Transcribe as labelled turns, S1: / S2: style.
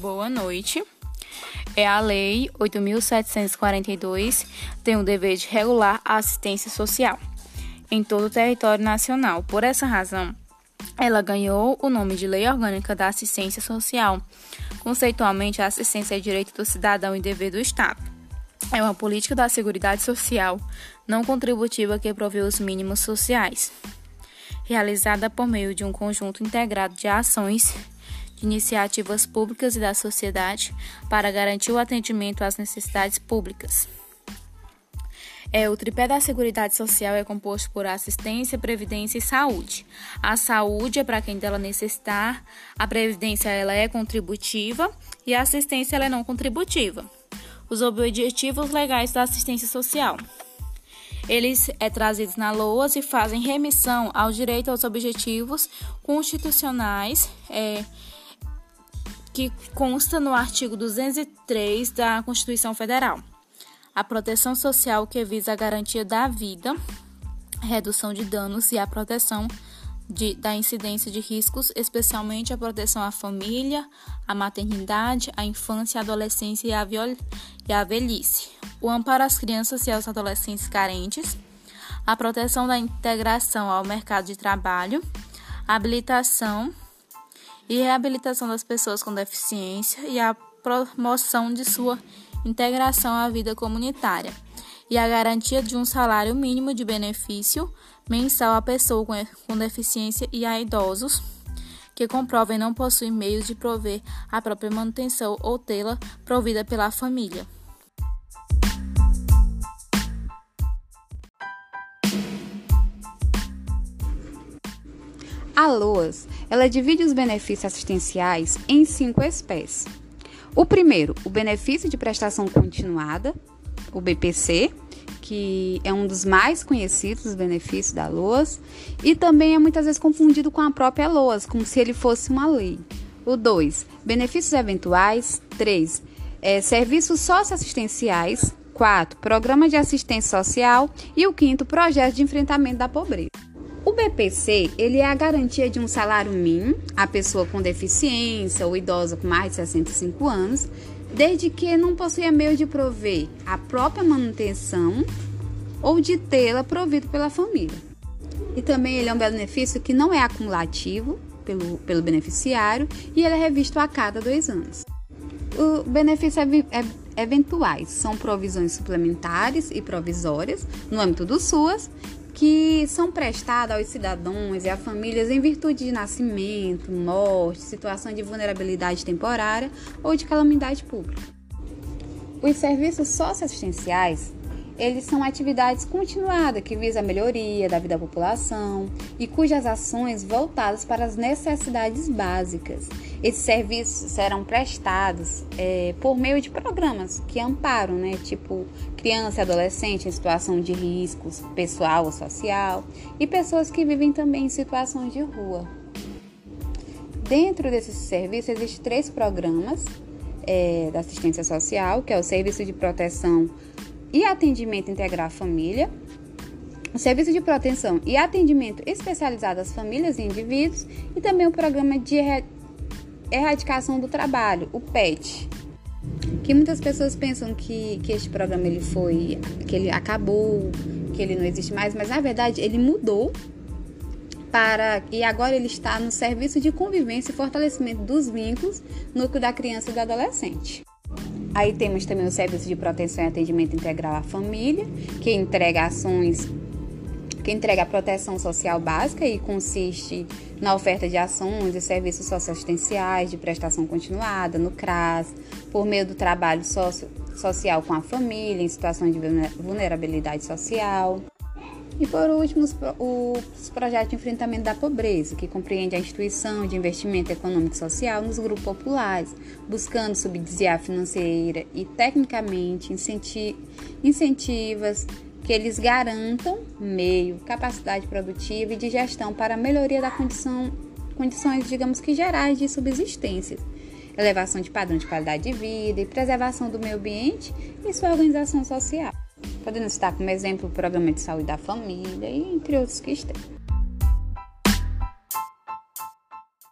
S1: Boa noite. É a Lei 8.742 tem o dever de regular a assistência social em todo o território nacional. Por essa razão, ela ganhou o nome de Lei Orgânica da Assistência Social. Conceitualmente, a assistência é direito do cidadão e dever do Estado. É uma política da Seguridade Social não contributiva que provê os mínimos sociais, realizada por meio de um conjunto integrado de ações iniciativas públicas e da sociedade para garantir o atendimento às necessidades públicas. É, o tripé da Seguridade Social é composto por assistência, previdência e saúde. A saúde é para quem dela necessitar, a previdência ela é contributiva e a assistência ela é não contributiva. Os objetivos legais da assistência social. Eles é trazidos na LOAS e fazem remissão ao direito aos objetivos constitucionais é, que consta no artigo 203 da Constituição Federal. A proteção social que visa a garantia da vida, redução de danos e a proteção de, da incidência de riscos, especialmente a proteção à família, à maternidade, à infância, à adolescência e à, viol, e à velhice, o amparo às crianças e aos adolescentes carentes, a proteção da integração ao mercado de trabalho, a habilitação e reabilitação das pessoas com deficiência e a promoção de sua integração à vida comunitária e a garantia de um salário mínimo de benefício mensal à pessoa com deficiência e a idosos que comprovem não possuir meios de prover a própria manutenção ou tê-la provida pela família.
S2: A LOAS, ela divide os benefícios assistenciais em cinco espécies. O primeiro, o benefício de prestação continuada, o BPC, que é um dos mais conhecidos benefícios da LOAS, e também é muitas vezes confundido com a própria LOAS, como se ele fosse uma lei. O 2, benefícios eventuais. 3, é, serviços socioassistenciais. 4, programa de assistência social. E o quinto, projeto de enfrentamento da pobreza. O BPC, ele é a garantia de um salário mínimo à pessoa com deficiência ou idosa com mais de 65 anos, desde que não possua meio de prover a própria manutenção ou de tê-la provido pela família. E também ele é um benefício que não é acumulativo pelo, pelo beneficiário e ele é revisto a cada dois anos. O benefício é, é, eventuais são provisões suplementares e provisórias no âmbito do SUAS que são prestadas aos cidadãos e a famílias em virtude de nascimento, morte, situação de vulnerabilidade temporária ou de calamidade pública. Os serviços socioassistenciais eles são atividades continuadas que visam a melhoria da vida da população e cujas ações voltadas para as necessidades básicas. Esses serviços serão prestados é, por meio de programas que amparam, né, tipo criança e adolescente em situação de riscos pessoal ou social e pessoas que vivem também em situações de rua. Dentro desses serviços existem três programas é, da assistência social, que é o Serviço de Proteção e atendimento integral à família, o serviço de proteção e atendimento especializado às famílias e indivíduos e também o programa de erradicação do trabalho, o PET. Que muitas pessoas pensam que, que este programa ele foi, que ele acabou, que ele não existe mais, mas na verdade ele mudou para e agora ele está no serviço de convivência e fortalecimento dos vínculos no da criança e do adolescente. Aí temos também o Serviço de Proteção e Atendimento Integral à Família, que entrega ações, que entrega a proteção social básica e consiste na oferta de ações e serviços socioassistenciais de prestação continuada no CRAS, por meio do trabalho socio, social com a família em situação de vulnerabilidade social. E por último, os, os projetos de enfrentamento da pobreza, que compreende a instituição de investimento econômico e social nos grupos populares, buscando subsidiar financeira e tecnicamente incenti incentivas que eles garantam meio, capacidade produtiva e de gestão para a melhoria da condição, condições, digamos que gerais de subsistência, elevação de padrão de qualidade de vida e preservação do meio ambiente e sua organização social podendo citar como exemplo o Programa de Saúde da Família e entre outros que estão.